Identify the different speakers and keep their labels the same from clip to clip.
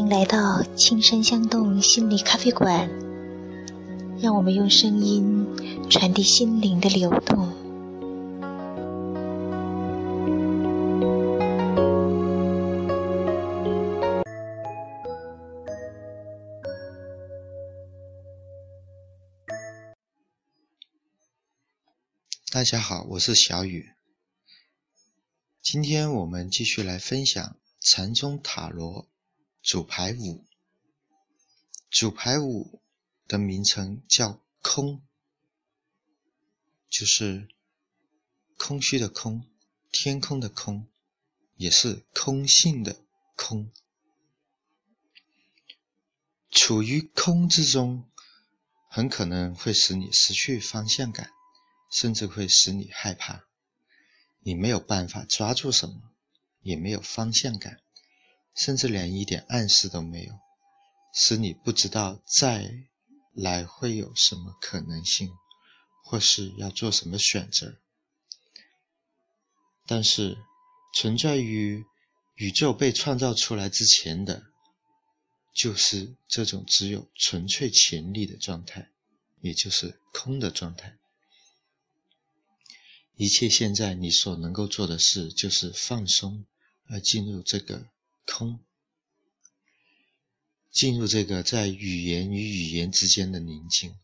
Speaker 1: 欢迎来到青山相动心理咖啡馆，让我们用声音传递心灵的流动。
Speaker 2: 大家好，我是小雨。今天我们继续来分享禅宗塔罗主牌五。主牌五的名称叫“空”，就是空虚的空，天空的空，也是空性的空。处于空之中，很可能会使你失去方向感。甚至会使你害怕，你没有办法抓住什么，也没有方向感，甚至连一点暗示都没有，使你不知道再来会有什么可能性，或是要做什么选择。但是，存在于宇宙被创造出来之前的，就是这种只有纯粹潜力的状态，也就是空的状态。一切现在你所能够做的事，就是放松，而进入这个空，进入这个在语言与语言之间的宁静，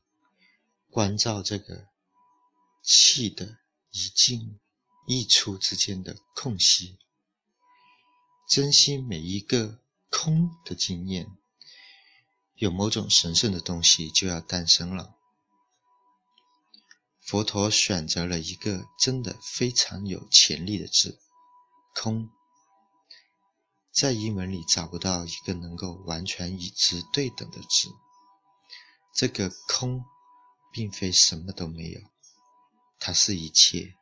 Speaker 2: 关照这个气的一进一出之间的空隙，珍惜每一个空的经验，有某种神圣的东西就要诞生了。佛陀选择了一个真的非常有潜力的字“空”，在英文里找不到一个能够完全与之对等的字。这个“空”并非什么都没有，它是一切，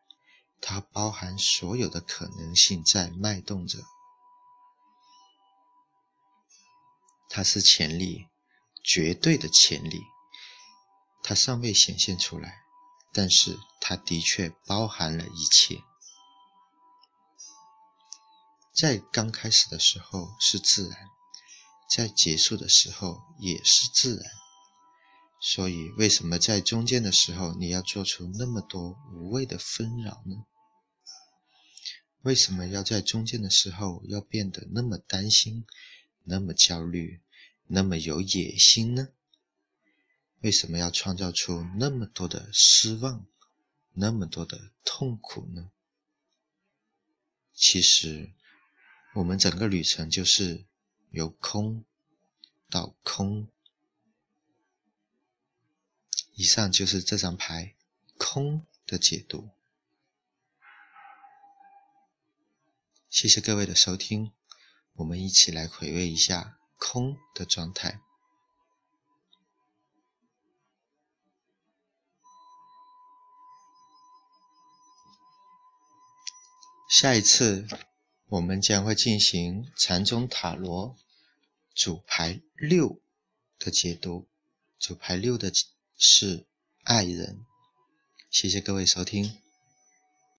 Speaker 2: 它包含所有的可能性在脉动着，它是潜力，绝对的潜力，它尚未显现出来。但是它的确包含了一切，在刚开始的时候是自然，在结束的时候也是自然。所以，为什么在中间的时候你要做出那么多无谓的纷扰呢？为什么要在中间的时候要变得那么担心、那么焦虑、那么有野心呢？为什么要创造出那么多的失望，那么多的痛苦呢？其实，我们整个旅程就是由空到空。以上就是这张牌“空”的解读。谢谢各位的收听，我们一起来回味一下空的状态。下一次，我们将会进行禅宗塔罗主牌六的解读。主牌六的是爱人。谢谢各位收听。